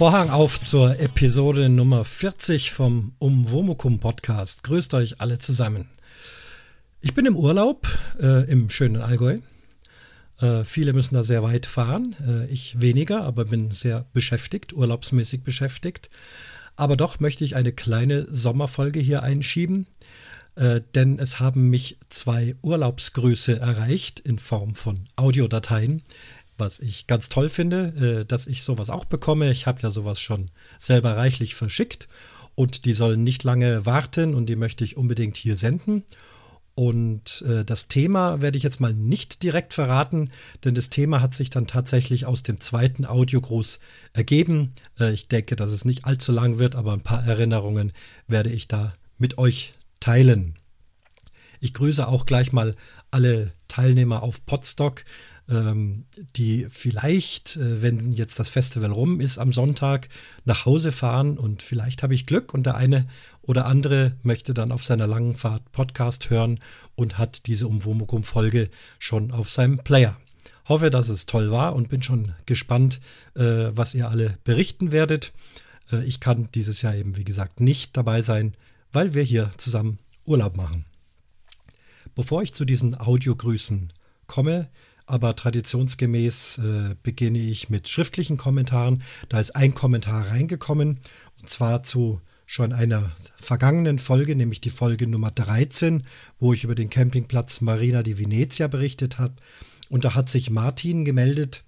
Vorhang auf zur Episode Nummer 40 vom Umwomukum Podcast. Grüßt euch alle zusammen. Ich bin im Urlaub äh, im schönen Allgäu. Äh, viele müssen da sehr weit fahren. Äh, ich weniger, aber bin sehr beschäftigt, urlaubsmäßig beschäftigt. Aber doch möchte ich eine kleine Sommerfolge hier einschieben, äh, denn es haben mich zwei Urlaubsgrüße erreicht in Form von Audiodateien was ich ganz toll finde, äh, dass ich sowas auch bekomme. Ich habe ja sowas schon selber reichlich verschickt und die sollen nicht lange warten und die möchte ich unbedingt hier senden. Und äh, das Thema werde ich jetzt mal nicht direkt verraten, denn das Thema hat sich dann tatsächlich aus dem zweiten Audiogruß ergeben. Äh, ich denke, dass es nicht allzu lang wird, aber ein paar Erinnerungen werde ich da mit euch teilen. Ich grüße auch gleich mal alle Teilnehmer auf Podstock ähm, die vielleicht, äh, wenn jetzt das Festival rum ist am Sonntag, nach Hause fahren und vielleicht habe ich Glück und der eine oder andere möchte dann auf seiner langen Fahrt Podcast hören und hat diese Umwomukum-Folge schon auf seinem Player. Hoffe, dass es toll war und bin schon gespannt, äh, was ihr alle berichten werdet. Äh, ich kann dieses Jahr eben, wie gesagt, nicht dabei sein, weil wir hier zusammen Urlaub machen. Bevor ich zu diesen Audiogrüßen komme, aber traditionsgemäß äh, beginne ich mit schriftlichen Kommentaren. Da ist ein Kommentar reingekommen und zwar zu schon einer vergangenen Folge, nämlich die Folge Nummer 13, wo ich über den Campingplatz Marina di Venezia berichtet habe. Und da hat sich Martin gemeldet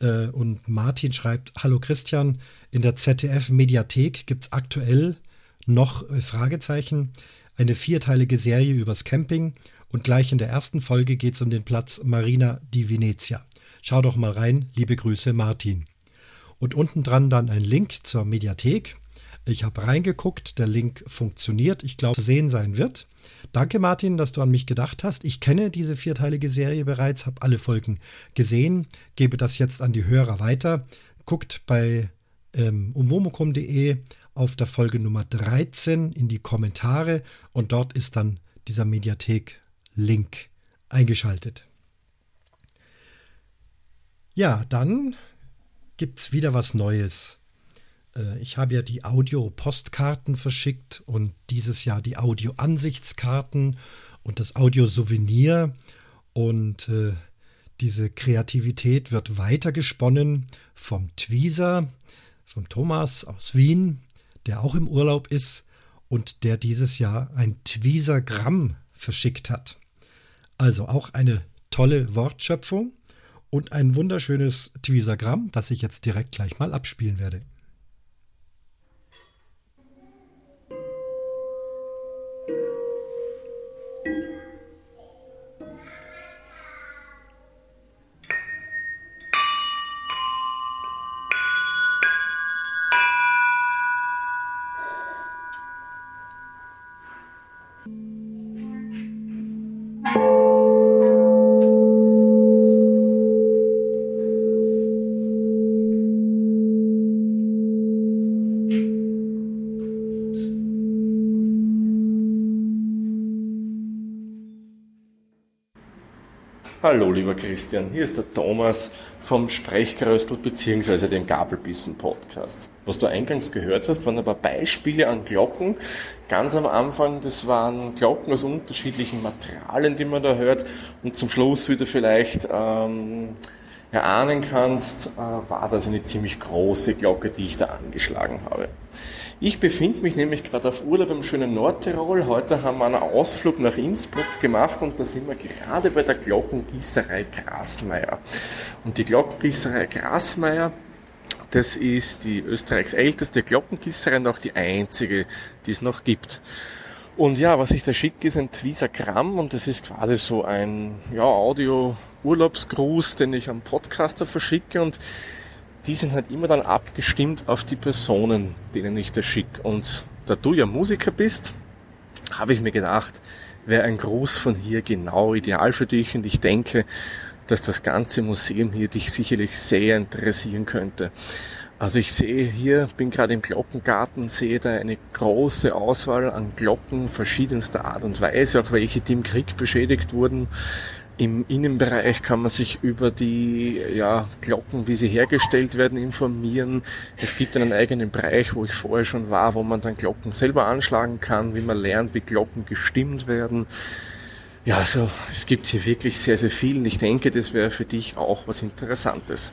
äh, und Martin schreibt, Hallo Christian, in der ZDF-Mediathek gibt es aktuell noch äh, Fragezeichen, eine vierteilige Serie übers Camping und gleich in der ersten Folge geht es um den Platz Marina di Venezia. Schau doch mal rein. Liebe Grüße, Martin. Und unten dran dann ein Link zur Mediathek. Ich habe reingeguckt, der Link funktioniert. Ich glaube, zu sehen sein wird. Danke, Martin, dass du an mich gedacht hast. Ich kenne diese vierteilige Serie bereits, habe alle Folgen gesehen, gebe das jetzt an die Hörer weiter. Guckt bei ähm, umwomukum.de auf der Folge Nummer 13 in die Kommentare und dort ist dann dieser Mediathek Link eingeschaltet. Ja, dann gibt es wieder was Neues. Äh, ich habe ja die Audio-Postkarten verschickt und dieses Jahr die Audio-Ansichtskarten und das Audio-Souvenir. Und äh, diese Kreativität wird weiter gesponnen vom Tweezer, vom Thomas aus Wien, der auch im Urlaub ist und der dieses Jahr ein Tweezer-Gramm verschickt hat. Also auch eine tolle Wortschöpfung und ein wunderschönes Tweezagramm, das ich jetzt direkt gleich mal abspielen werde. Hallo lieber Christian, hier ist der Thomas vom Sprechgeröstel bzw. dem Gabelbissen Podcast. Was du eingangs gehört hast, waren aber Beispiele an Glocken. Ganz am Anfang, das waren Glocken aus unterschiedlichen Materialien, die man da hört. Und zum Schluss, wie du vielleicht ähm, erahnen kannst, äh, war das eine ziemlich große Glocke, die ich da angeschlagen habe. Ich befinde mich nämlich gerade auf Urlaub im schönen Nordtirol. Heute haben wir einen Ausflug nach Innsbruck gemacht und da sind wir gerade bei der Glockengießerei Grasmeier. Und die Glockengießerei Grasmeier, das ist die Österreichs älteste Glockengießerei und auch die einzige, die es noch gibt. Und ja, was ich da schicke, ist ein Twisagramm und das ist quasi so ein ja, Audio-Urlaubsgruß, den ich am Podcaster verschicke und die sind halt immer dann abgestimmt auf die Personen, denen ich das schicke. Und da du ja Musiker bist, habe ich mir gedacht, wäre ein Gruß von hier genau ideal für dich und ich denke, dass das ganze Museum hier dich sicherlich sehr interessieren könnte. Also ich sehe hier, bin gerade im Glockengarten, sehe da eine große Auswahl an Glocken verschiedenster Art und Weise, auch welche, die im Krieg beschädigt wurden. Im Innenbereich kann man sich über die ja, Glocken, wie sie hergestellt werden, informieren. Es gibt einen eigenen Bereich, wo ich vorher schon war, wo man dann Glocken selber anschlagen kann, wie man lernt, wie Glocken gestimmt werden. Ja, also es gibt hier wirklich sehr, sehr viel und ich denke, das wäre für dich auch was Interessantes.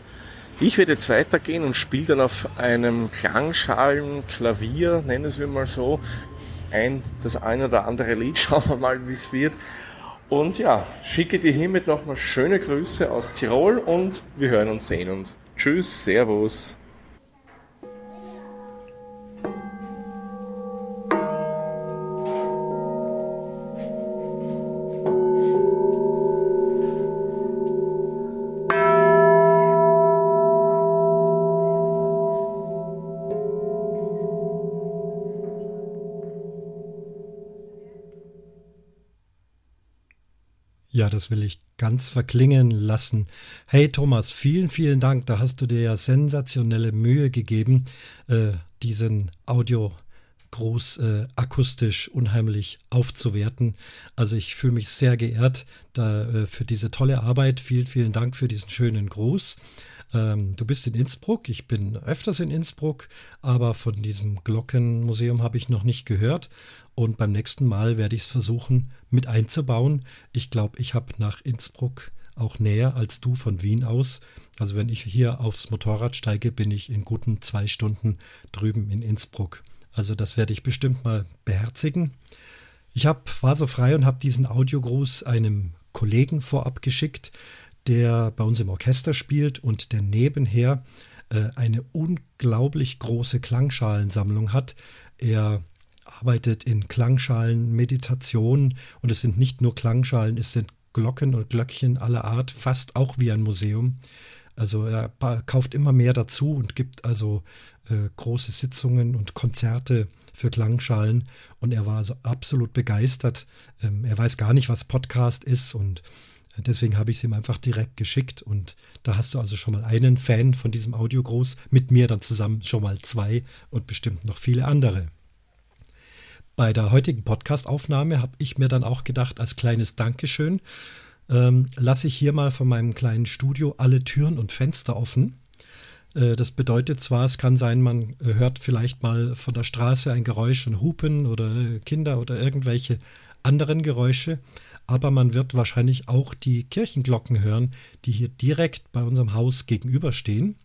Ich werde jetzt weitergehen und spiele dann auf einem Klangschalenklavier, nennen es wir mal so, ein, das ein oder andere Lied. Schauen wir mal, wie es wird. Und ja, schicke dir hiermit nochmal schöne Grüße aus Tirol und wir hören und sehen uns. Tschüss, Servus. Das will ich ganz verklingen lassen. Hey Thomas, vielen, vielen Dank. Da hast du dir ja sensationelle Mühe gegeben, äh, diesen Audio groß äh, akustisch unheimlich aufzuwerten. Also ich fühle mich sehr geehrt da, äh, für diese tolle Arbeit. Vielen, vielen Dank für diesen schönen Gruß. Ähm, du bist in Innsbruck, ich bin öfters in Innsbruck, aber von diesem Glockenmuseum habe ich noch nicht gehört. Und beim nächsten Mal werde ich es versuchen mit einzubauen. Ich glaube, ich habe nach Innsbruck auch näher als du von Wien aus. Also wenn ich hier aufs Motorrad steige, bin ich in guten zwei Stunden drüben in Innsbruck. Also das werde ich bestimmt mal beherzigen. Ich hab, war so frei und habe diesen Audiogruß einem Kollegen vorab geschickt, der bei uns im Orchester spielt und der nebenher äh, eine unglaublich große Klangschalensammlung hat. Er arbeitet in Klangschalen, Meditation und es sind nicht nur Klangschalen, es sind Glocken und Glöckchen aller Art, fast auch wie ein Museum. Also er kauft immer mehr dazu und gibt also äh, große Sitzungen und Konzerte für Klangschalen und er war so absolut begeistert. Ähm, er weiß gar nicht, was Podcast ist und deswegen habe ich es ihm einfach direkt geschickt und da hast du also schon mal einen Fan von diesem Audiogruß, mit mir dann zusammen schon mal zwei und bestimmt noch viele andere. Bei der heutigen Podcastaufnahme habe ich mir dann auch gedacht, als kleines Dankeschön ähm, lasse ich hier mal von meinem kleinen Studio alle Türen und Fenster offen. Äh, das bedeutet zwar, es kann sein, man hört vielleicht mal von der Straße ein Geräusch, ein Hupen oder Kinder oder irgendwelche anderen Geräusche, aber man wird wahrscheinlich auch die Kirchenglocken hören, die hier direkt bei unserem Haus gegenüberstehen.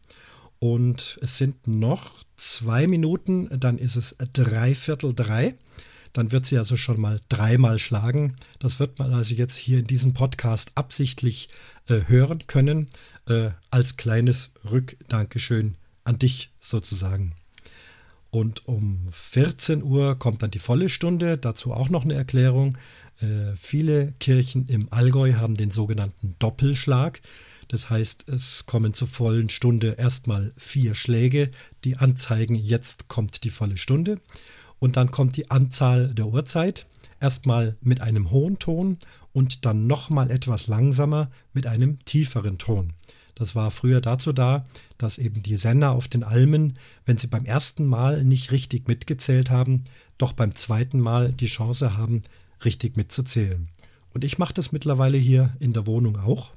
Und es sind noch zwei Minuten, dann ist es dreiviertel drei dann wird sie also schon mal dreimal schlagen. Das wird man also jetzt hier in diesem Podcast absichtlich äh, hören können, äh, als kleines Rückdankeschön an dich sozusagen. Und um 14 Uhr kommt dann die volle Stunde, dazu auch noch eine Erklärung. Äh, viele Kirchen im Allgäu haben den sogenannten Doppelschlag. Das heißt, es kommen zur vollen Stunde erstmal vier Schläge, die anzeigen, jetzt kommt die volle Stunde und dann kommt die Anzahl der Uhrzeit. Erstmal mit einem hohen Ton und dann nochmal etwas langsamer mit einem tieferen Ton. Das war früher dazu da, dass eben die Sender auf den Almen, wenn sie beim ersten Mal nicht richtig mitgezählt haben, doch beim zweiten Mal die Chance haben, richtig mitzuzählen. Und ich mache das mittlerweile hier in der Wohnung auch.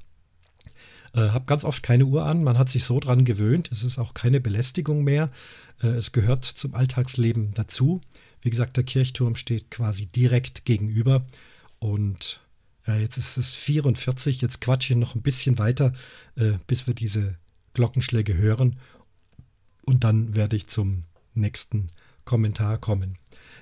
Äh, habe ganz oft keine Uhr an, man hat sich so dran gewöhnt, es ist auch keine Belästigung mehr. Äh, es gehört zum Alltagsleben dazu. Wie gesagt, der Kirchturm steht quasi direkt gegenüber. Und ja, jetzt ist es 44, jetzt quatsche ich noch ein bisschen weiter, äh, bis wir diese Glockenschläge hören. Und dann werde ich zum nächsten Kommentar kommen.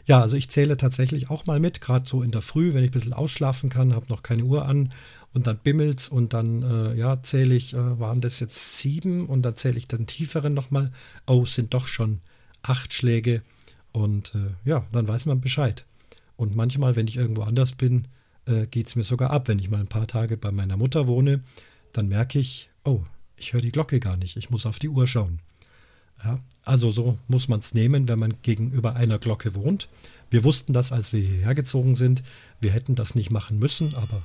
Ja, also ich zähle tatsächlich auch mal mit, gerade so in der Früh, wenn ich ein bisschen ausschlafen kann, habe noch keine Uhr an und dann bimmelt's und dann äh, ja, zähle ich, äh, waren das jetzt sieben und dann zähle ich den tieferen nochmal. Oh, es sind doch schon acht Schläge und äh, ja, dann weiß man Bescheid. Und manchmal, wenn ich irgendwo anders bin, äh, geht es mir sogar ab. Wenn ich mal ein paar Tage bei meiner Mutter wohne, dann merke ich, oh, ich höre die Glocke gar nicht, ich muss auf die Uhr schauen. Ja, also so muss man es nehmen, wenn man gegenüber einer Glocke wohnt. Wir wussten das, als wir hierher gezogen sind. Wir hätten das nicht machen müssen, aber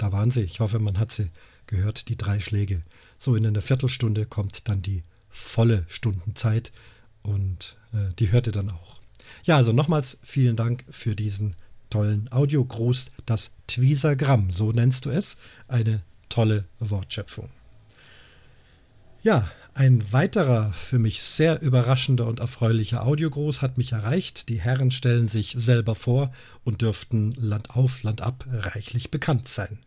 Da waren sie. Ich hoffe, man hat sie gehört, die drei Schläge. So in einer Viertelstunde kommt dann die volle Stundenzeit und äh, die hörte dann auch. Ja, also nochmals vielen Dank für diesen tollen Audiogruß, das Tweesergramm, so nennst du es. Eine tolle Wortschöpfung. Ja, ein weiterer für mich sehr überraschender und erfreulicher Audiogruß hat mich erreicht. Die Herren stellen sich selber vor und dürften Land auf, Land ab reichlich bekannt sein.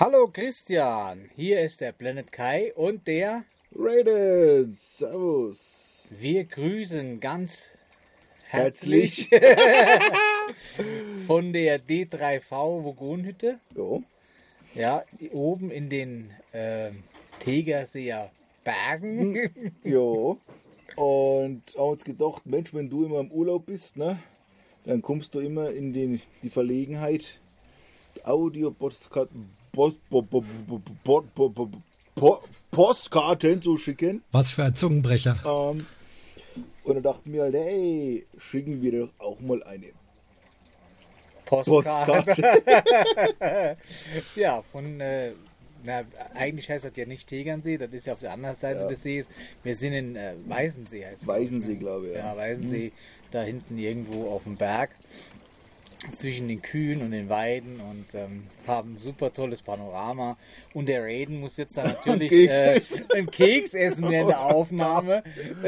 Hallo Christian, hier ist der Planet Kai und der Raiden. Servus. Wir grüßen ganz Herzlich. herzlich von der D3V Vogonhütte. Jo. Ja, oben in den äh, Tegerseer Bergen. Jo. Und haben uns gedacht, Mensch, wenn du immer im Urlaub bist, ne, dann kommst du immer in den, die Verlegenheit, Audio-Postkarten Postkarten zu schicken. Was für ein Zungenbrecher. Ähm, und dann dachten wir halt, hey, schicken wir doch auch mal eine Postkarte. Postkarte. Ja, von, äh, na, eigentlich heißt das ja nicht Tegernsee, das ist ja auf der anderen Seite Ja. des Sees. Wir sind in äh, Weißensee, heißt es. Weißensee, glaube ich. Ja, Ja. Weißensee, da hinten irgendwo auf dem Berg, zwischen den Kühen und den Weiden und ähm, haben ein super tolles Panorama. Und der Raiden muss jetzt dann natürlich Keks äh, einen Keks essen während der Aufnahme.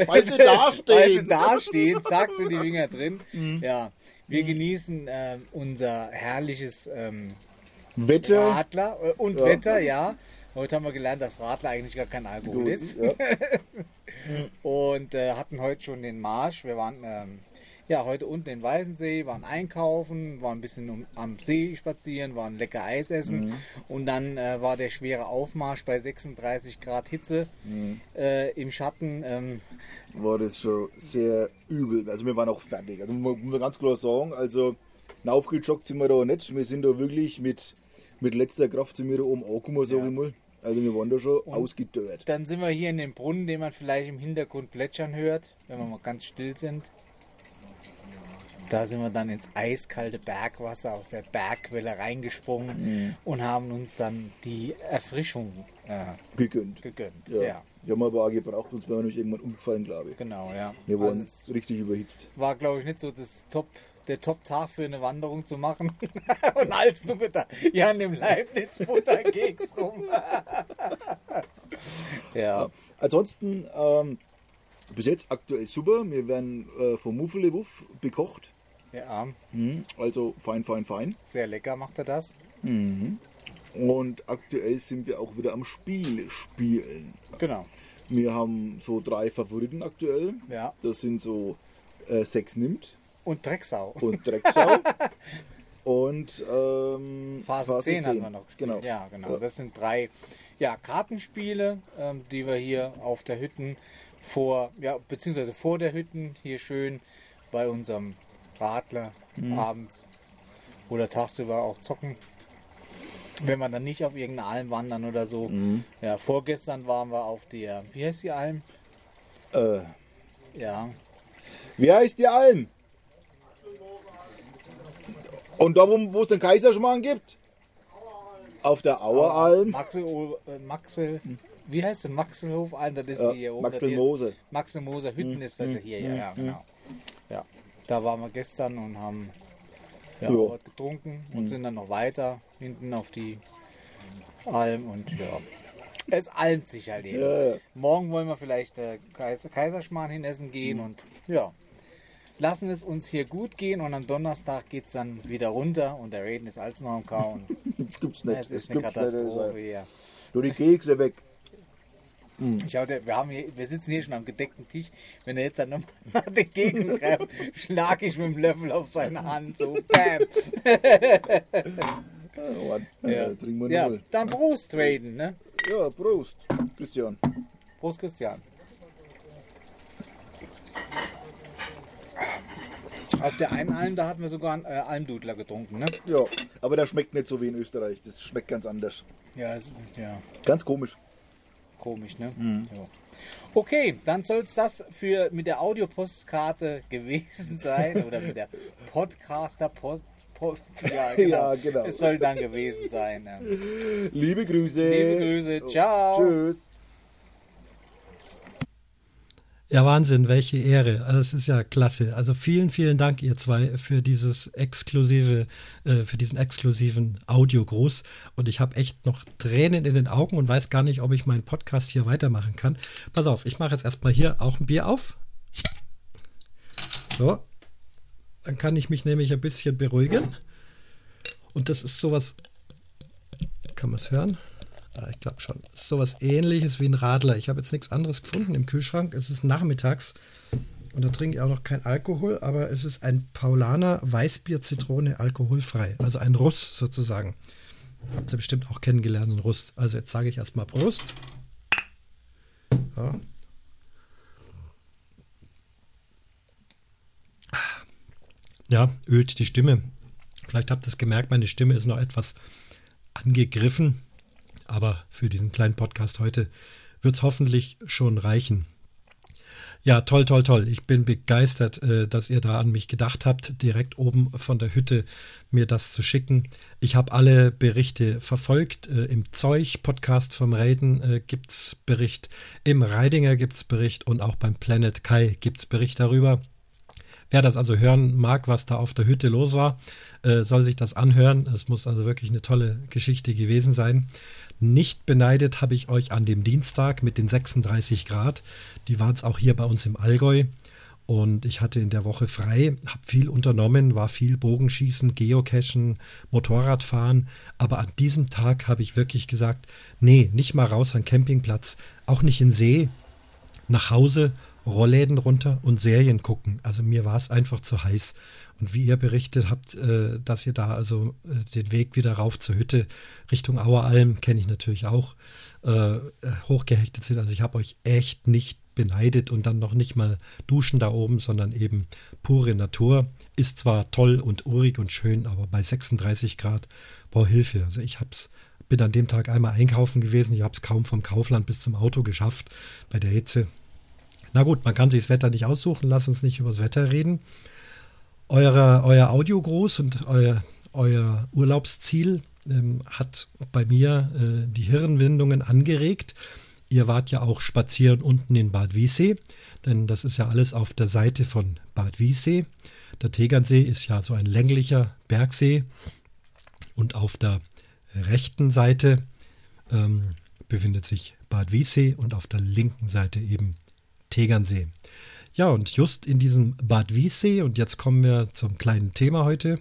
Weil sie da stehen. Weil sie da stehen, zack, sind die Finger drin. Mhm. Ja, wir genießen ähm, unser herrliches ähm, Wetter. Radler äh, und Ja. Wetter, ja. Heute haben wir gelernt, dass Radler eigentlich gar kein Alkohol ist. Ja. Und äh, hatten heute schon den Marsch. Wir waren ähm, ja heute unten in Weißensee, waren einkaufen, waren ein bisschen am See spazieren, waren lecker Eis essen. Mhm. Und dann äh, war der schwere Aufmarsch bei 36 Grad Hitze Mhm. äh, im Schatten. Ähm, war das schon sehr übel. Also wir waren auch fertig. Also muss man ganz klar sagen, also aufgejoggt sind wir da nicht. Wir sind da wirklich mit, mit letzter Kraft sind wir da oben angekommen, sag Ja. ich mal. Also wir waren da schon ausgedörrt. dann sind wir hier in dem Brunnen, den man vielleicht im Hintergrund plätschern hört, wenn wir mal ganz still sind. Da sind wir dann ins eiskalte Bergwasser aus der Bergquelle reingesprungen und haben uns dann die Erfrischung äh, Gegönnt. gegönnt. Ja. Ja. Die haben wir aber auch gebraucht, uns wären wir nämlich irgendwann umgefallen, glaube ich. genau, ja. Wir Also waren es richtig überhitzt. war, glaube ich, nicht so das Top, der Top-Tag für eine Wanderung zu machen. und als du mit der Jan im Leibniz Butterkeks rum. ja. Ansonsten, ähm, bis jetzt aktuell super. Wir werden äh, vom Muffelewuff bekocht. Ja, Mhm. Also fein, fein, fein. sehr lecker macht er das. Und aktuell sind wir auch wieder am Spiel spielen. Genau. Wir haben so drei Favoriten aktuell. Ja. Das sind so äh, Sex nimmt Und Drecksau. und Drecksau. und ähm, Phase, 10, hatten wir noch gespielt. Genau. Ja, genau. Ja. Das sind drei ja, Kartenspiele, ähm, die wir hier auf der Hütten vor, ja, beziehungsweise vor der Hütten hier schön bei unserem Radler Mhm. abends oder tagsüber auch zocken. Wenn wir dann nicht auf irgendeine Alm wandern oder so. Mhm. Ja, vorgestern waren wir auf der, wie heißt die Alm? Äh, Ja, wie heißt die Alm? Und da, wo, es den Kaiserschmarrn gibt? Auf der Aueralm. Maxel, äh, Maxel, wie heißt sie? Maxelhof das ist Ja, hier oben. Maxel Mose. ist Maxelmoser Hütten ist das ja hier, ja, mhm, ja, genau. Ja, da waren wir gestern und haben ja, Ja. was getrunken und sind dann noch weiter hinten auf die Alm und ja. Es almt sich halt eben. Ja. Morgen wollen wir vielleicht äh, Kaiser, Kaiserschmarrn hin essen gehen Mhm. und ja. Lassen es uns hier gut gehen und am Donnerstag geht es dann wieder runter und der Reden ist alles noch am Kauen. Das gibt's nicht. Es Das ist eine nicht. das Katastrophe ist- hier. Du die Kekse weg. Schau, der, wir, haben hier, wir sitzen hier schon am gedeckten Tisch. Wenn er jetzt dann nochmal Gegend greift, schlage ich mit dem Löffel auf seine Hand. So, bam. Ja, Mann. Ja, Äh, trinken wir ja dann Prost, Raiden, ne? Ja, Prost, Christian. Prost, Christian. Auf der einen Alm, da hatten wir sogar einen äh, Almdudler getrunken, ne? Ja, aber der schmeckt nicht so wie in Österreich. Das schmeckt ganz anders. Ja, ist, ja Ganz komisch. Komisch, ne? Mhm. Ja. Okay, dann soll es das für mit der Audiopostkarte gewesen sein oder mit der Podcaster Post. Ja, genau. Ja, genau. Es soll dann gewesen sein. Liebe Grüße. Liebe Grüße, ciao. Tschüss. Ja, Wahnsinn, welche Ehre. Also es ist ja klasse. Also vielen, vielen Dank, ihr zwei, für dieses exklusive, äh, für diesen exklusiven Audiogruß. Und ich habe echt noch Tränen in den Augen und weiß gar nicht, ob ich meinen Podcast hier weitermachen kann. Pass auf, ich mache jetzt erstmal hier auch ein Bier auf. So. Dann kann ich mich nämlich ein bisschen beruhigen. Und das ist sowas. Kann man es hören? Ah, ich glaube schon. Sowas ähnliches wie ein Radler. Ich habe jetzt nichts anderes gefunden im Kühlschrank. Es ist nachmittags und da trinke ich auch noch kein Alkohol, aber es ist ein Paulaner Weißbier Zitrone alkoholfrei. Also ein Russ sozusagen. Habt ihr bestimmt auch kennengelernt, ein Russ. Also jetzt sage ich erstmal Prost. Ja. ja, ölt die Stimme. Vielleicht habt ihr es gemerkt, meine Stimme ist noch etwas angegriffen. Aber für diesen kleinen Podcast heute wird es hoffentlich schon reichen. Ja, toll, toll, toll. Ich bin begeistert, äh, dass ihr da an mich gedacht habt, direkt oben von der Hütte mir das zu schicken. Ich habe alle Berichte verfolgt. Äh, Im Zeug-Podcast vom Raiden äh, gibt es Bericht, im Reidinger gibt es Bericht und auch beim Planet Kai gibt es Bericht darüber. Wer das also hören mag, was da auf der Hütte los war, soll sich das anhören. Es muss also wirklich eine tolle Geschichte gewesen sein. Nicht beneidet habe ich euch an dem Dienstag mit den 36 Grad. Die waren es auch hier bei uns im Allgäu. Und ich hatte in der Woche frei, habe viel unternommen, war viel Bogenschießen, Geocachen, Motorradfahren. Aber an diesem Tag habe ich wirklich gesagt, nee, nicht mal raus an Campingplatz, auch nicht in See, nach Hause, Rollläden runter und Serien gucken. Also mir war es einfach zu heiß. Und wie ihr berichtet habt, äh, dass ihr da also äh, den Weg wieder rauf zur Hütte Richtung Aueralm, kenne ich natürlich auch, äh, hochgehechtet sind. Also ich habe euch echt nicht beneidet und dann noch nicht mal duschen da oben, sondern eben pure Natur. Ist zwar toll und urig und schön, aber bei 36 Grad, boah, Hilfe. Also ich hab's, bin an dem Tag einmal einkaufen gewesen, ich habe es kaum vom Kaufland bis zum Auto geschafft bei der Hitze. Na gut, man kann sich das Wetter nicht aussuchen, lass uns nicht über das Wetter reden eure, euer Audiogruß und euer, euer Urlaubsziel ähm, hat bei mir äh, die Hirnwindungen angeregt. Ihr wart ja auch spazieren unten in Bad Wiessee, denn das ist ja alles auf der Seite von Bad Wiessee. Der Tegernsee ist ja so ein länglicher Bergsee und auf der rechten Seite ähm, befindet sich Bad Wiessee und auf der linken Seite eben Tegernsee. Ja, und just in diesem Bad Wiessee, und jetzt kommen wir zum kleinen Thema heute,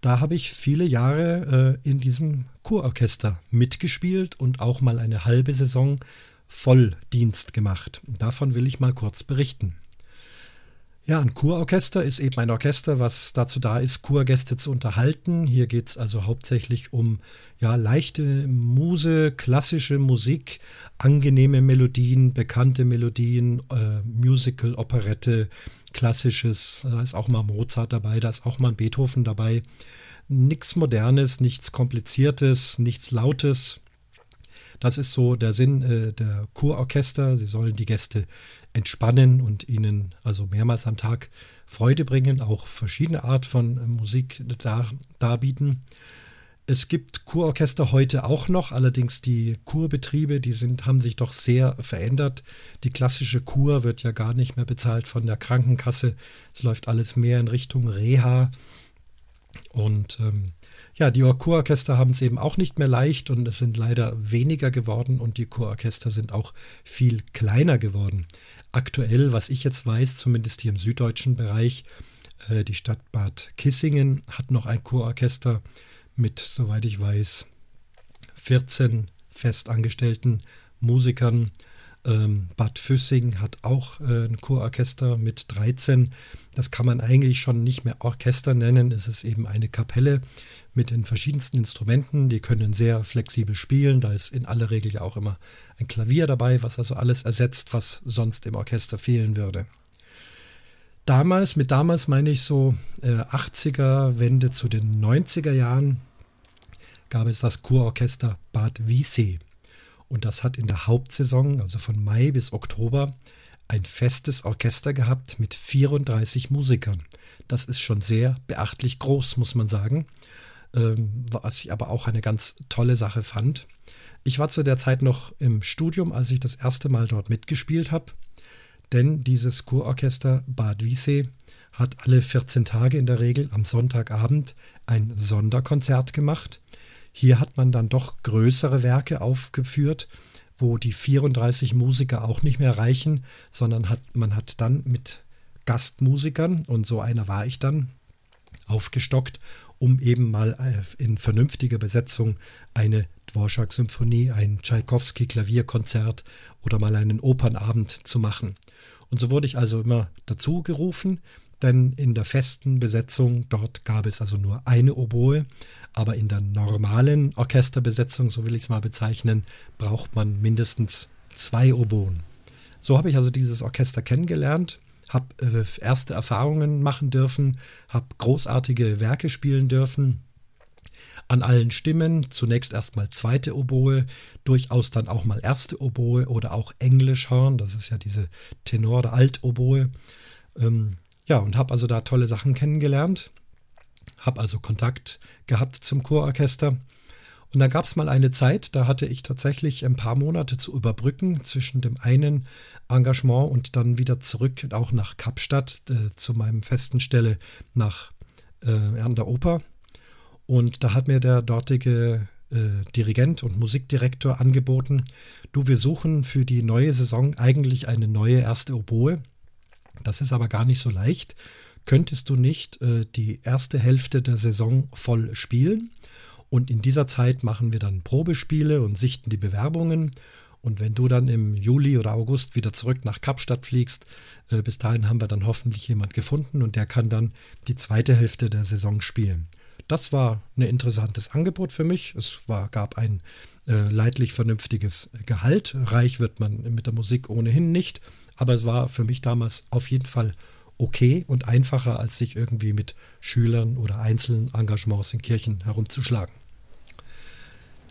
da habe ich viele Jahre äh, in diesem Kurorchester mitgespielt und auch mal eine halbe Saison Volldienst gemacht. Davon will ich mal kurz berichten. Ja, ein Kurorchester ist eben ein Orchester, was dazu da ist, Kurgäste zu unterhalten. Hier geht es also hauptsächlich um ja, leichte Muse, klassische Musik, angenehme Melodien, bekannte Melodien, äh, Musical, Operette, klassisches. Da ist auch mal Mozart dabei, da ist auch mal ein Beethoven dabei. Nichts Modernes, nichts Kompliziertes, nichts Lautes. Das ist so der Sinn äh, der Kurorchester. Sie sollen die Gäste entspannen und ihnen also mehrmals am Tag Freude bringen, auch verschiedene Art von äh, Musik dar, darbieten. Es gibt Kurorchester heute auch noch, allerdings die Kurbetriebe, die sind, haben sich doch sehr verändert. Die klassische Kur wird ja gar nicht mehr bezahlt von der Krankenkasse. Es läuft alles mehr in Richtung Reha. Und ähm, ja, die Kurorchester haben es eben auch nicht mehr leicht und es sind leider weniger geworden und die Kurorchester sind auch viel kleiner geworden aktuell, was ich jetzt weiß, zumindest hier im süddeutschen Bereich, äh, die Stadt Bad Kissingen hat noch ein Kurorchester mit, soweit ich weiß, 14 festangestellten Musikern. Ähm, Bad Füssing hat auch äh, ein Kurorchester mit 13. Das kann man eigentlich schon nicht mehr Orchester nennen. Es ist eben eine Kapelle mit den verschiedensten Instrumenten. Die können sehr flexibel spielen. Da ist in aller Regel ja auch immer ein Klavier dabei, was also alles ersetzt, was sonst im Orchester fehlen würde. Damals, mit damals meine ich so äh, 80er Wende zu den 90er Jahren, gab es das Kurorchester Bad Wiessee. Und das hat in der Hauptsaison, also von Mai bis Oktober, ein festes Orchester gehabt mit 34 Musikern. Das ist schon sehr beachtlich groß, muss man sagen ähm, was ich aber auch eine ganz tolle Sache fand. Ich war zu der Zeit noch im Studium, als ich das erste Mal dort mitgespielt habe. denn dieses Kurorchester Bad Wiessee hat alle 14 Tage in der Regel am Sonntagabend ein Sonderkonzert gemacht. Hier hat man dann doch größere Werke aufgeführt, wo die 34 Musiker auch nicht mehr reichen, sondern hat, man hat dann mit Gastmusikern, und so einer war ich dann, aufgestockt, um eben mal äh, in vernünftiger Besetzung eine Dvorak-Symphonie, ein Tschaikowski-Klavierkonzert oder mal einen Opernabend zu machen. Und so wurde ich also immer dazu gerufen, denn in der festen Besetzung dort gab es also nur eine Oboe, aber in der normalen Orchesterbesetzung, so will ich es mal bezeichnen, braucht man mindestens zwei Oboen. So habe ich also dieses Orchester kennengelernt, habe äh, erste Erfahrungen machen dürfen, habe großartige Werke spielen dürfen. An allen Stimmen, zunächst erstmal zweite Oboe, durchaus dann auch mal erste Oboe oder auch Englischhorn, das ist ja diese Tenor- oder Altoboe. Ähm, ja, und habe also da tolle Sachen kennengelernt, habe also Kontakt gehabt zum Chororchester. Und dann gab es mal eine Zeit, da hatte ich tatsächlich ein paar Monate zu überbrücken zwischen dem einen Engagement und dann wieder zurück auch nach Kapstadt äh, zu meinem festen Stelle nach äh, an der Oper. Und da hat mir der dortige äh, Dirigent und Musikdirektor angeboten, du, wir suchen für die neue Saison eigentlich eine neue erste Oboe. Das ist aber gar nicht so leicht. Könntest du nicht äh, die erste Hälfte der Saison voll spielen? Und in dieser Zeit machen wir dann Probespiele und sichten die Bewerbungen. Und wenn du dann im Juli oder August wieder zurück nach Kapstadt fliegst, äh, bis dahin haben wir dann hoffentlich jemand gefunden und der kann dann die zweite Hälfte der Saison spielen. Das war ein interessantes Angebot für mich. Es war, gab ein äh, leidlich vernünftiges Gehalt. Reich wird man mit der Musik ohnehin nicht. Aber es war für mich damals auf jeden Fall okay und einfacher, als sich irgendwie mit Schülern oder einzelnen Engagements in Kirchen herumzuschlagen.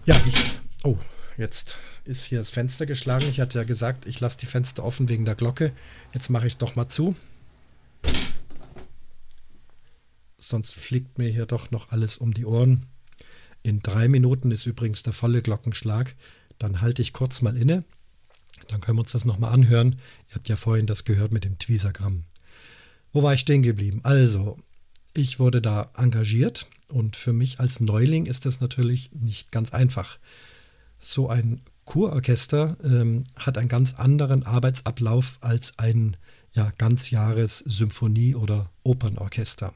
Ja, ich. Oh, jetzt ist hier das Fenster geschlagen. Ich hatte ja gesagt, ich lasse die Fenster offen wegen der Glocke. Jetzt mache ich es doch mal zu. Sonst fliegt mir hier doch noch alles um die Ohren. In drei Minuten ist übrigens der volle Glockenschlag. Dann halte ich kurz mal inne dann können wir uns das nochmal anhören. Ihr habt ja vorhin das gehört mit dem Tweesagramm. Wo war ich stehen geblieben? Also, ich wurde da engagiert und für mich als Neuling ist das natürlich nicht ganz einfach. So ein Kurorchester ähm, hat einen ganz anderen Arbeitsablauf als ein ja, ganzjahres Symphonie- oder Opernorchester.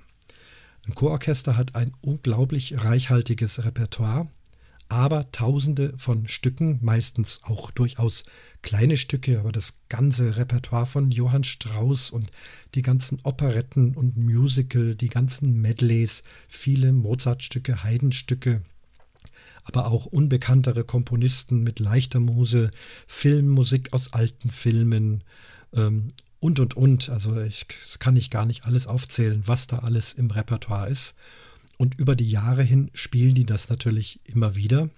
Ein Chororchester hat ein unglaublich reichhaltiges Repertoire aber tausende von Stücken, meistens auch durchaus kleine Stücke, aber das ganze Repertoire von Johann Strauss und die ganzen Operetten und Musical, die ganzen Medleys, viele Mozartstücke, Heidenstücke, aber auch unbekanntere Komponisten mit leichter Muse, Filmmusik aus alten Filmen ähm, und und und. Also ich kann ich gar nicht alles aufzählen, was da alles im Repertoire ist. Und über die Jahre hin spielen die das natürlich immer wieder.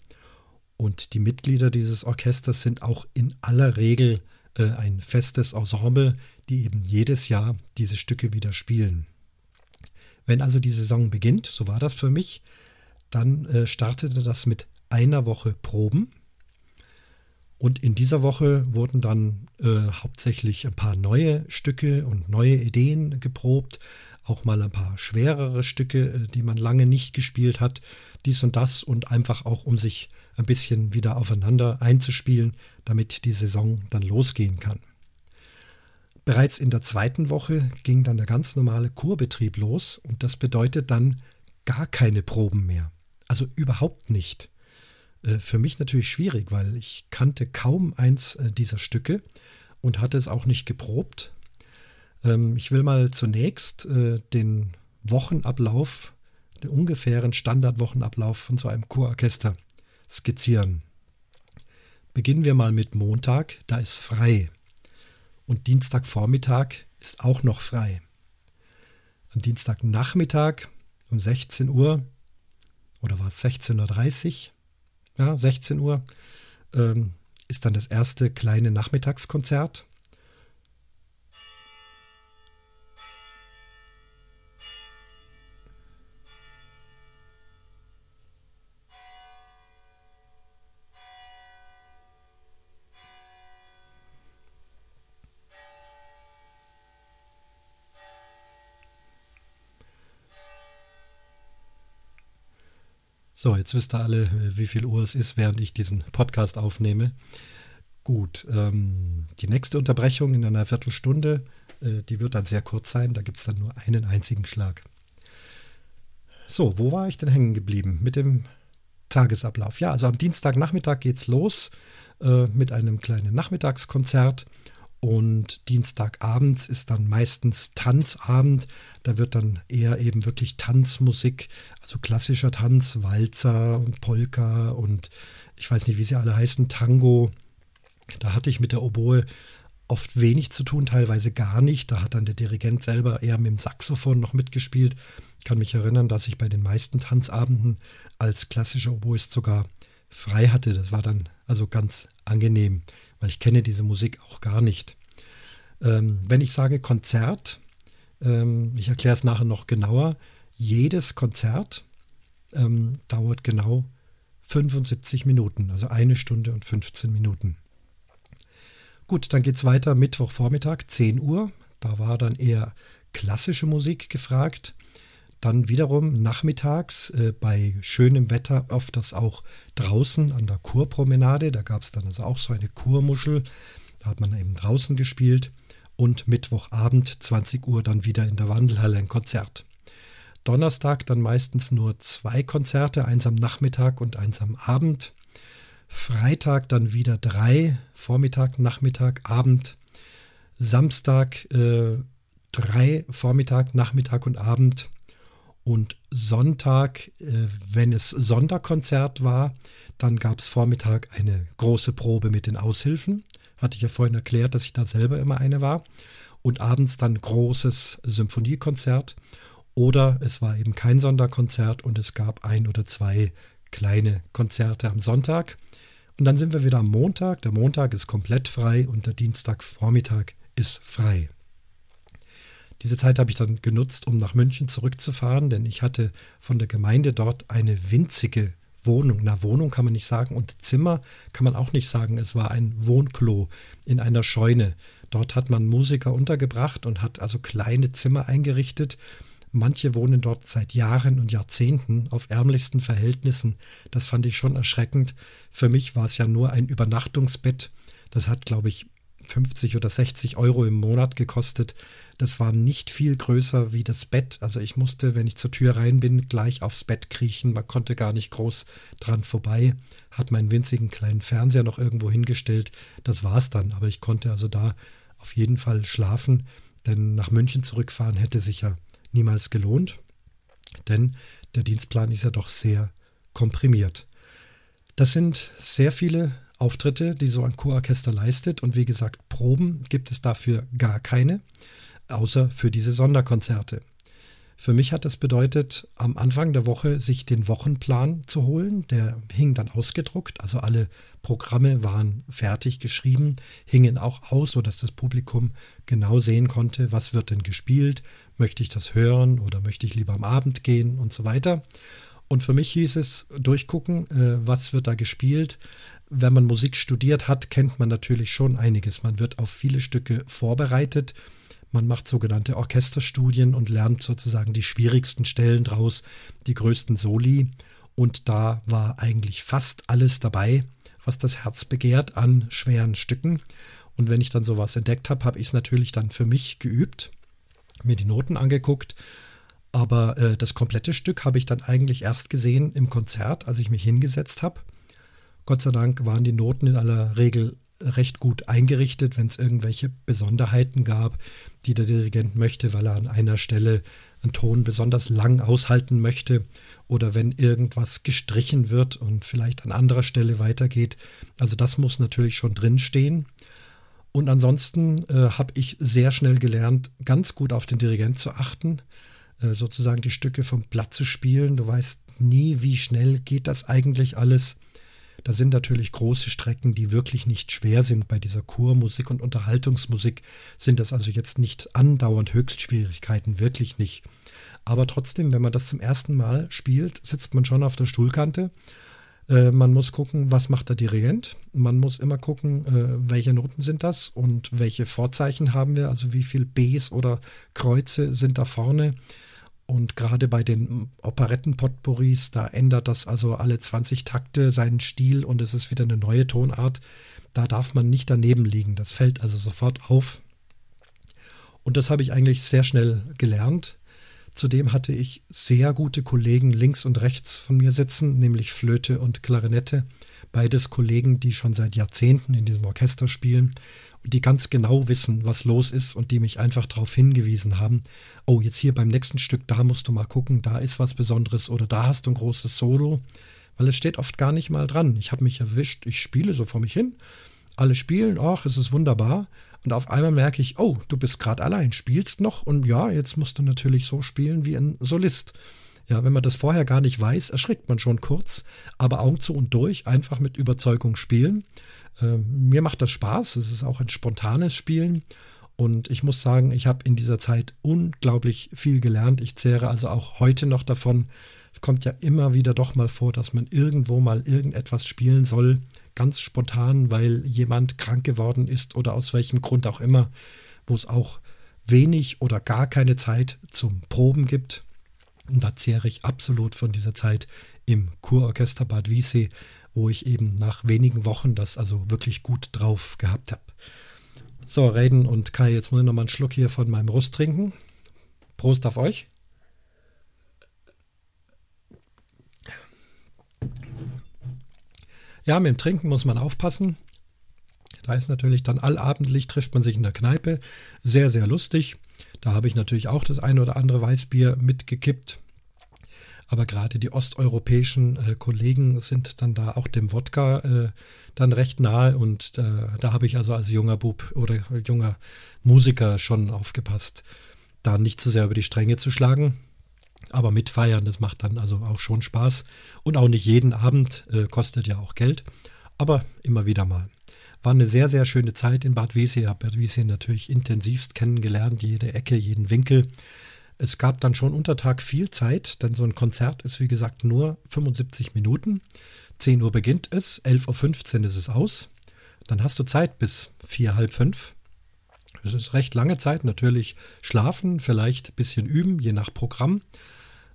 Und die Mitglieder dieses Orchesters sind auch in aller Regel äh, ein festes Ensemble, die eben jedes Jahr diese Stücke wieder spielen. Wenn also die Saison beginnt, so war das für mich, dann äh, startete das mit einer Woche Proben. Und in dieser Woche wurden dann äh, hauptsächlich ein paar neue Stücke und neue Ideen geprobt, auch mal ein paar schwerere Stücke, äh, die man lange nicht gespielt hat, dies und das und einfach auch, um sich ein bisschen wieder aufeinander einzuspielen, damit die Saison dann losgehen kann. Bereits in der zweiten Woche ging dann der ganz normale Kurbetrieb los und das bedeutet dann gar keine Proben mehr. Also überhaupt nicht. Äh, für mich natürlich schwierig, weil ich kannte kaum eins äh, dieser Stücke und hatte es auch nicht geprobt. Ähm, ich will mal zunächst äh, den Wochenablauf, den ungefähren Standardwochenablauf von so einem Chororchester skizzieren. Beginnen wir mal mit Montag, da ist frei. Und Dienstagvormittag ist auch noch frei. Am Dienstagnachmittag um 16 Uhr, oder war es 16.30 Uhr? Ja, 16 Uhr ähm, ist dann das erste kleine Nachmittagskonzert. So, jetzt wisst ihr alle, wie viel Uhr es ist, während ich diesen Podcast aufnehme. Gut, ähm, die nächste Unterbrechung in einer Viertelstunde, äh, die wird dann sehr kurz sein. Da gibt es dann nur einen einzigen Schlag. So, wo war ich denn hängen geblieben mit dem Tagesablauf? Ja, also am Dienstagnachmittag geht es los äh, mit einem kleinen Nachmittagskonzert und Dienstagabends ist dann meistens Tanzabend. Da wird dann eher eben wirklich Tanzmusik, also klassischer Tanz, Walzer und Polka und ich weiß nicht, wie sie alle heißen, Tango. Da hatte ich mit der Oboe oft wenig zu tun, teilweise gar nicht. Da hat dann der Dirigent selber eher mit dem Saxophon noch mitgespielt. Ich kann mich erinnern, dass ich bei den meisten Tanzabenden als klassischer Oboist sogar frei hatte. Das war dann also ganz angenehm weil ich kenne diese Musik auch gar nicht. Ähm, wenn ich sage Konzert, ähm, ich erkläre es nachher noch genauer, jedes Konzert ähm, dauert genau 75 Minuten, also eine Stunde und 15 Minuten. Gut, dann geht es weiter Mittwochvormittag, 10 Uhr. Da war dann eher klassische Musik gefragt. Dann wiederum nachmittags äh, bei schönem Wetter öfters auch draußen an der Kurpromenade. Da gab es dann also auch so eine Kurmuschel. Da hat man eben draußen gespielt. Und Mittwochabend, 20 Uhr, dann wieder in der Wandelhalle ein Konzert. Donnerstag dann meistens nur zwei Konzerte, eins am Nachmittag und eins am Abend. Freitag dann wieder drei, Vormittag, Nachmittag, Abend. Samstag äh, drei, Vormittag, Nachmittag und Abend. Und Sonntag, äh, wenn es Sonderkonzert war, dann gab es Vormittag eine große Probe mit den Aushilfen. Hatte ich ja vorhin erklärt, dass ich da selber immer eine war. Und abends dann großes Symphoniekonzert. Oder es war eben kein Sonderkonzert und es gab ein oder zwei kleine Konzerte am Sonntag. Und dann sind wir wieder am Montag. Der Montag ist komplett frei und der Dienstagvormittag ist frei. Diese Zeit habe ich dann genutzt, um nach München zurückzufahren, denn ich hatte von der Gemeinde dort eine winzige Wohnung. Na, Wohnung kann man nicht sagen und Zimmer kann man auch nicht sagen. Es war ein Wohnklo in einer Scheune. Dort hat man Musiker untergebracht und hat also kleine Zimmer eingerichtet. Manche wohnen dort seit Jahren und Jahrzehnten auf ärmlichsten Verhältnissen. Das fand ich schon erschreckend. Für mich war es ja nur ein Übernachtungsbett. Das hat, glaube ich, 50 oder 60 Euro im Monat gekostet. Das war nicht viel größer wie das Bett. Also ich musste, wenn ich zur Tür rein bin, gleich aufs Bett kriechen. Man konnte gar nicht groß dran vorbei. Hat meinen winzigen kleinen Fernseher noch irgendwo hingestellt. Das war's dann. Aber ich konnte also da auf jeden Fall schlafen. Denn nach München zurückfahren hätte sich ja niemals gelohnt. Denn der Dienstplan ist ja doch sehr komprimiert. Das sind sehr viele Auftritte, die so ein Chororchester leistet. Und wie gesagt, Proben gibt es dafür gar keine, außer für diese Sonderkonzerte. Für mich hat es bedeutet, am Anfang der Woche sich den Wochenplan zu holen. Der hing dann ausgedruckt, also alle Programme waren fertig geschrieben, hingen auch aus, sodass das Publikum genau sehen konnte, was wird denn gespielt, möchte ich das hören oder möchte ich lieber am Abend gehen und so weiter. Und für mich hieß es durchgucken, äh, was wird da gespielt, wenn man Musik studiert hat, kennt man natürlich schon einiges. Man wird auf viele Stücke vorbereitet. Man macht sogenannte Orchesterstudien und lernt sozusagen die schwierigsten Stellen draus, die größten Soli. Und da war eigentlich fast alles dabei, was das Herz begehrt an schweren Stücken. Und wenn ich dann sowas entdeckt habe, habe ich es natürlich dann für mich geübt, mir die Noten angeguckt. Aber äh, das komplette Stück habe ich dann eigentlich erst gesehen im Konzert, als ich mich hingesetzt habe Gott sei Dank waren die Noten in aller Regel recht gut eingerichtet, wenn es irgendwelche Besonderheiten gab, die der Dirigent möchte, weil er an einer Stelle einen Ton besonders lang aushalten möchte oder wenn irgendwas gestrichen wird und vielleicht an anderer Stelle weitergeht. Also das muss natürlich schon drinstehen. Und ansonsten äh, habe ich sehr schnell gelernt, ganz gut auf den Dirigent zu achten, äh, sozusagen die Stücke vom Blatt zu spielen. Du weißt nie, wie schnell geht das eigentlich alles. Da sind natürlich große Strecken, die wirklich nicht schwer sind. Bei dieser Chormusik und Unterhaltungsmusik sind das also jetzt nicht andauernd Höchstschwierigkeiten, wirklich nicht. Aber trotzdem, wenn man das zum ersten Mal spielt, sitzt man schon auf der Stuhlkante. Äh, man muss gucken, was macht der Dirigent. Man muss immer gucken, äh, welche Noten sind das und welche Vorzeichen haben wir, also wie viel Bs oder Kreuze sind da vorne. Und gerade bei den Operetten-Potpourris, da ändert das also alle 20 Takte seinen Stil und es ist wieder eine neue Tonart. Da darf man nicht daneben liegen. Das fällt also sofort auf. Und das habe ich eigentlich sehr schnell gelernt. Zudem hatte ich sehr gute Kollegen links und rechts von mir sitzen, nämlich Flöte und Klarinette. Beides Kollegen, die schon seit Jahrzehnten in diesem Orchester spielen und die ganz genau wissen, was los ist und die mich einfach darauf hingewiesen haben, oh, jetzt hier beim nächsten Stück, da musst du mal gucken, da ist was Besonderes oder da hast du ein großes Solo, weil es steht oft gar nicht mal dran. Ich habe mich erwischt, ich spiele so vor mich hin, alle spielen, ach, es ist wunderbar und auf einmal merke ich, oh, du bist gerade allein, spielst noch und ja, jetzt musst du natürlich so spielen wie ein Solist. Ja, wenn man das vorher gar nicht weiß, erschrickt man schon kurz, aber Augen zu und durch, einfach mit Überzeugung spielen. Äh, mir macht das Spaß, es ist auch ein spontanes Spielen und ich muss sagen, ich habe in dieser Zeit unglaublich viel gelernt. Ich zehre also auch heute noch davon. Es kommt ja immer wieder doch mal vor, dass man irgendwo mal irgendetwas spielen soll, ganz spontan, weil jemand krank geworden ist oder aus welchem Grund auch immer, wo es auch wenig oder gar keine Zeit zum Proben gibt. Und da zehre ich absolut von dieser Zeit im Kurorchester Bad Wiessee, wo ich eben nach wenigen Wochen das also wirklich gut drauf gehabt habe. So, Raiden und Kai, jetzt muss ich noch mal einen Schluck hier von meinem Rust trinken. Prost auf euch. Ja, mit dem Trinken muss man aufpassen. Da ist natürlich dann allabendlich, trifft man sich in der Kneipe. Sehr, sehr lustig. Da habe ich natürlich auch das eine oder andere Weißbier mitgekippt. Aber gerade die osteuropäischen äh, Kollegen sind dann da auch dem Wodka äh, dann recht nahe. Und äh, da habe ich also als junger Bub oder junger Musiker schon aufgepasst, da nicht zu sehr über die Stränge zu schlagen. Aber mitfeiern, das macht dann also auch schon Spaß. Und auch nicht jeden Abend, äh, kostet ja auch Geld. Aber immer wieder mal. War eine sehr, sehr schöne Zeit in Bad Wiessee. Ich habe Bad Wiessee natürlich intensivst kennengelernt, jede Ecke, jeden Winkel. Es gab dann schon unter Tag viel Zeit, denn so ein Konzert ist wie gesagt nur 75 Minuten. 10 Uhr beginnt es, 11.15 Uhr ist es aus. Dann hast du Zeit bis 4, halb 5. Es ist recht lange Zeit, natürlich schlafen, vielleicht ein bisschen üben, je nach Programm.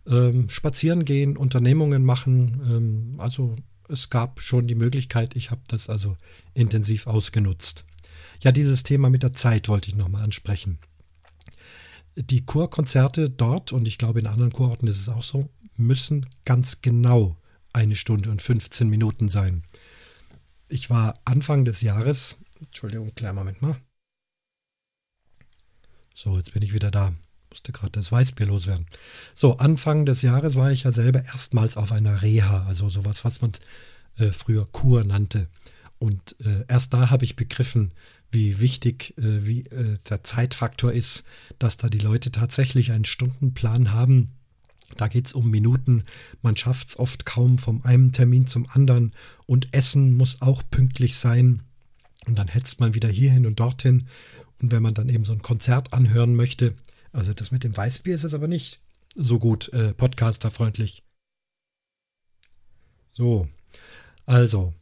Ähm, spazieren gehen, Unternehmungen machen. Ähm, also es gab schon die Möglichkeit, ich habe das also intensiv ausgenutzt. Ja, dieses Thema mit der Zeit wollte ich nochmal ansprechen. Die Chorkonzerte dort, und ich glaube in anderen Chororten ist es auch so, müssen ganz genau eine Stunde und 15 Minuten sein. Ich war Anfang des Jahres, Entschuldigung, kleinen Moment mal. So, jetzt bin ich wieder da. Musste gerade das Weißbier loswerden. So, Anfang des Jahres war ich ja selber erstmals auf einer Reha, also sowas, was man äh, früher Kur nannte. Und äh, erst da habe ich begriffen, wie wichtig äh, wie, äh, der Zeitfaktor ist, dass da die Leute tatsächlich einen Stundenplan haben. Da geht es um Minuten. Man schafft es oft kaum vom einen Termin zum anderen. Und Essen muss auch pünktlich sein. Und dann hetzt man wieder hierhin und dorthin. Und wenn man dann eben so ein Konzert anhören möchte, also das mit dem Weißbier ist es aber nicht so gut äh, podcasterfreundlich. So, also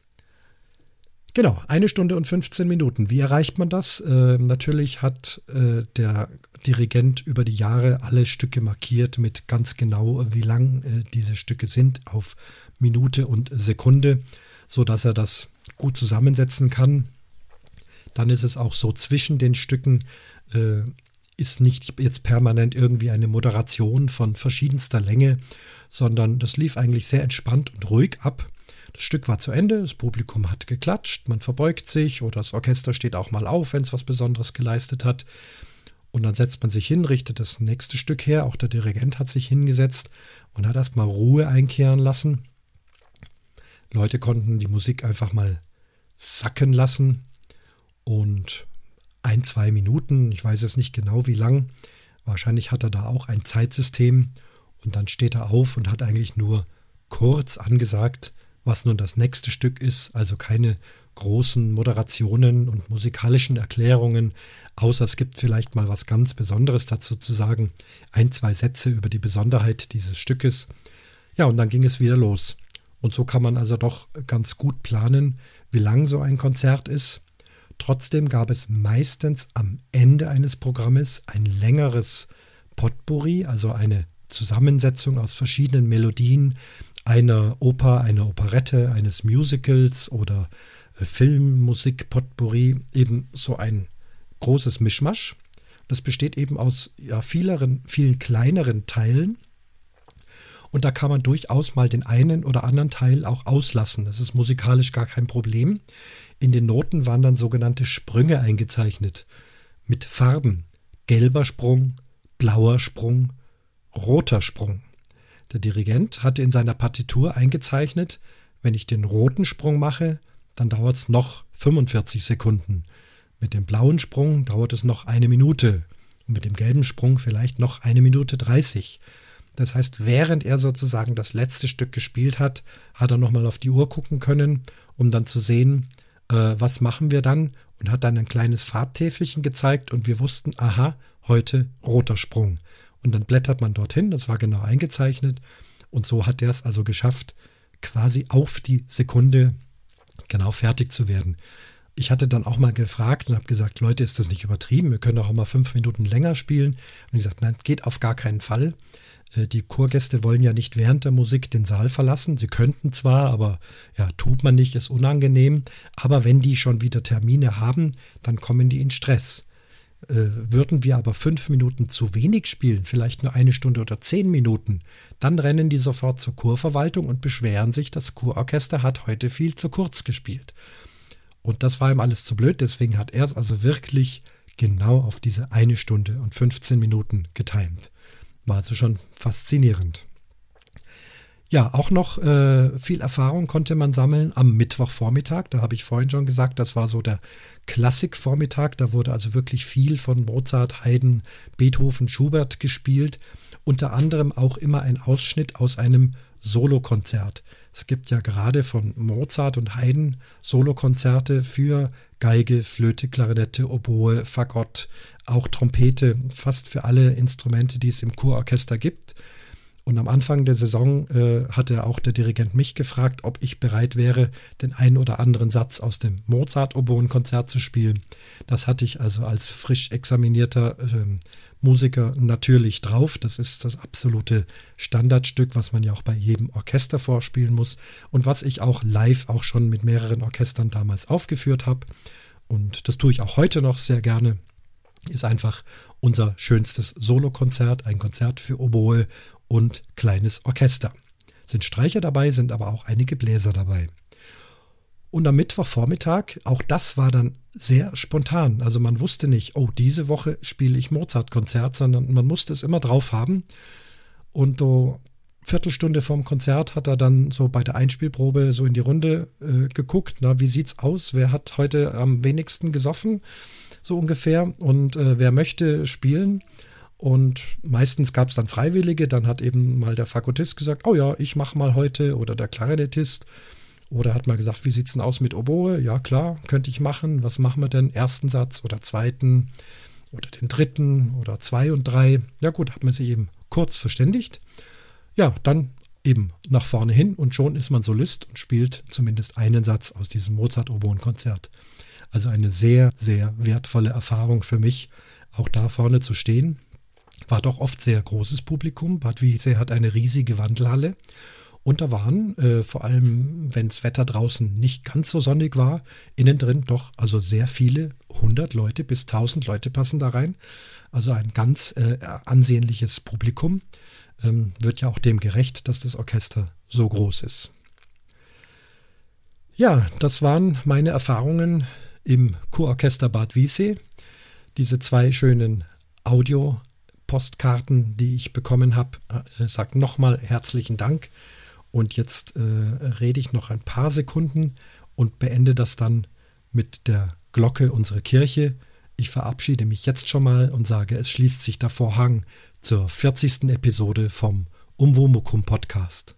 Genau, eine Stunde und 15 Minuten. Wie erreicht man das? Äh, natürlich hat äh, der Dirigent über die Jahre alle Stücke markiert mit ganz genau, wie lang äh, diese Stücke sind, auf Minute und Sekunde, sodass er das gut zusammensetzen kann. Dann ist es auch so, zwischen den Stücken äh, ist nicht jetzt permanent irgendwie eine Moderation von verschiedenster Länge, sondern das lief eigentlich sehr entspannt und ruhig ab. Das Stück war zu Ende, das Publikum hat geklatscht, man verbeugt sich oder das Orchester steht auch mal auf, wenn es was Besonderes geleistet hat. Und dann setzt man sich hin, richtet das nächste Stück her. Auch der Dirigent hat sich hingesetzt und hat erstmal Ruhe einkehren lassen. Leute konnten die Musik einfach mal sacken lassen und ein, zwei Minuten, ich weiß jetzt nicht genau wie lang, wahrscheinlich hat er da auch ein Zeitsystem und dann steht er auf und hat eigentlich nur kurz angesagt, was nun das nächste Stück ist, also keine großen Moderationen und musikalischen Erklärungen, außer es gibt vielleicht mal was ganz Besonderes dazu zu sagen, ein, zwei Sätze über die Besonderheit dieses Stückes. Ja, und dann ging es wieder los. Und so kann man also doch ganz gut planen, wie lang so ein Konzert ist. Trotzdem gab es meistens am Ende eines Programmes ein längeres Potpourri, also eine Zusammensetzung aus verschiedenen Melodien einer Oper, einer Operette, eines Musicals oder äh, Filmmusik, Potpourri, eben so ein großes Mischmasch. Das besteht eben aus ja, vieleren, vielen kleineren Teilen. Und da kann man durchaus mal den einen oder anderen Teil auch auslassen. Das ist musikalisch gar kein Problem. In den Noten waren dann sogenannte Sprünge eingezeichnet. Mit Farben. Gelber Sprung, blauer Sprung, roter Sprung. Der Dirigent hatte in seiner Partitur eingezeichnet, wenn ich den roten Sprung mache, dann dauert es noch 45 Sekunden. Mit dem blauen Sprung dauert es noch eine Minute und mit dem gelben Sprung vielleicht noch eine Minute 30. Das heißt, während er sozusagen das letzte Stück gespielt hat, hat er nochmal auf die Uhr gucken können, um dann zu sehen, äh, was machen wir dann und hat dann ein kleines Farbtäfelchen gezeigt und wir wussten, aha, heute roter Sprung. Und dann blättert man dorthin, das war genau eingezeichnet und so hat er es also geschafft, quasi auf die Sekunde genau fertig zu werden. Ich hatte dann auch mal gefragt und habe gesagt, Leute, ist das nicht übertrieben? Wir können doch auch mal fünf Minuten länger spielen. Und ich gesagt, nein, geht auf gar keinen Fall. Äh, die Chorgäste wollen ja nicht während der Musik den Saal verlassen. Sie könnten zwar, aber ja, tut man nicht, ist unangenehm. Aber wenn die schon wieder Termine haben, dann kommen die in Stress. Äh, würden wir aber fünf Minuten zu wenig spielen, vielleicht nur eine Stunde oder zehn Minuten, dann rennen die sofort zur Kurverwaltung und beschweren sich, das Kurorchester hat heute viel zu kurz gespielt. Und das war ihm alles zu blöd, deswegen hat er es also wirklich genau auf diese eine Stunde und 15 Minuten getimt. War also schon faszinierend. Ja, auch noch äh, viel Erfahrung konnte man sammeln am Mittwochvormittag. Da habe ich vorhin schon gesagt, das war so der Klassikvormittag. Da wurde also wirklich viel von Mozart, Haydn, Beethoven, Schubert gespielt. Unter anderem auch immer ein Ausschnitt aus einem Solokonzert. Es gibt ja gerade von Mozart und Haydn Solokonzerte für Geige, Flöte, Klarinette, Oboe, Fagott, auch Trompete, fast für alle Instrumente, die es im Kurorchester gibt. Und am Anfang der Saison äh, hatte auch der Dirigent mich gefragt, ob ich bereit wäre, den einen oder anderen Satz aus dem Mozart-Oboen-Konzert zu spielen. Das hatte ich also als frisch examinierter äh, Musiker natürlich drauf. Das ist das absolute Standardstück, was man ja auch bei jedem Orchester vorspielen muss und was ich auch live auch schon mit mehreren Orchestern damals aufgeführt habe. Und das tue ich auch heute noch sehr gerne ist einfach unser schönstes Solokonzert, ein Konzert für Oboe und kleines Orchester. Sind Streicher dabei, sind aber auch einige Bläser dabei. Und am Mittwochvormittag, auch das war dann sehr spontan. Also man wusste nicht, oh, diese Woche spiele ich Mozart-Konzert, sondern man musste es immer drauf haben. Und so Viertelstunde vorm Konzert hat er dann so bei der Einspielprobe so in die Runde äh, geguckt, na, wie sieht's aus? Wer hat heute am wenigsten gesoffen? So ungefähr. Und äh, wer möchte spielen? Und meistens gab es dann Freiwillige, dann hat eben mal der Fakultist gesagt, oh ja, ich mache mal heute oder der Klarinettist. Oder hat mal gesagt, wie sieht es denn aus mit Oboe? Ja, klar, könnte ich machen. Was machen wir denn? Ersten Satz oder zweiten oder den dritten oder zwei und drei? Ja gut, hat man sich eben kurz verständigt. Ja, dann eben nach vorne hin und schon ist man Solist und spielt zumindest einen Satz aus diesem Mozart-Oboen-Konzert. Also eine sehr, sehr wertvolle Erfahrung für mich, auch da vorne zu stehen war doch oft sehr großes Publikum. Bad Wiessee hat eine riesige Wandelhalle. Und da waren, äh, vor allem wenn das Wetter draußen nicht ganz so sonnig war, innen drin doch also sehr viele, 100 Leute bis 1000 Leute passen da rein. Also ein ganz äh, ansehnliches Publikum. Ähm, wird ja auch dem gerecht, dass das Orchester so groß ist. Ja, das waren meine Erfahrungen im Kurorchester Bad Wiessee. Diese zwei schönen Audio- Postkarten, die ich bekommen habe. Äh, sagt nochmal herzlichen Dank. Und jetzt äh, rede ich noch ein paar Sekunden und beende das dann mit der Glocke unserer Kirche. Ich verabschiede mich jetzt schon mal und sage, es schließt sich der Vorhang zur 40. Episode vom Umwomukum Podcast.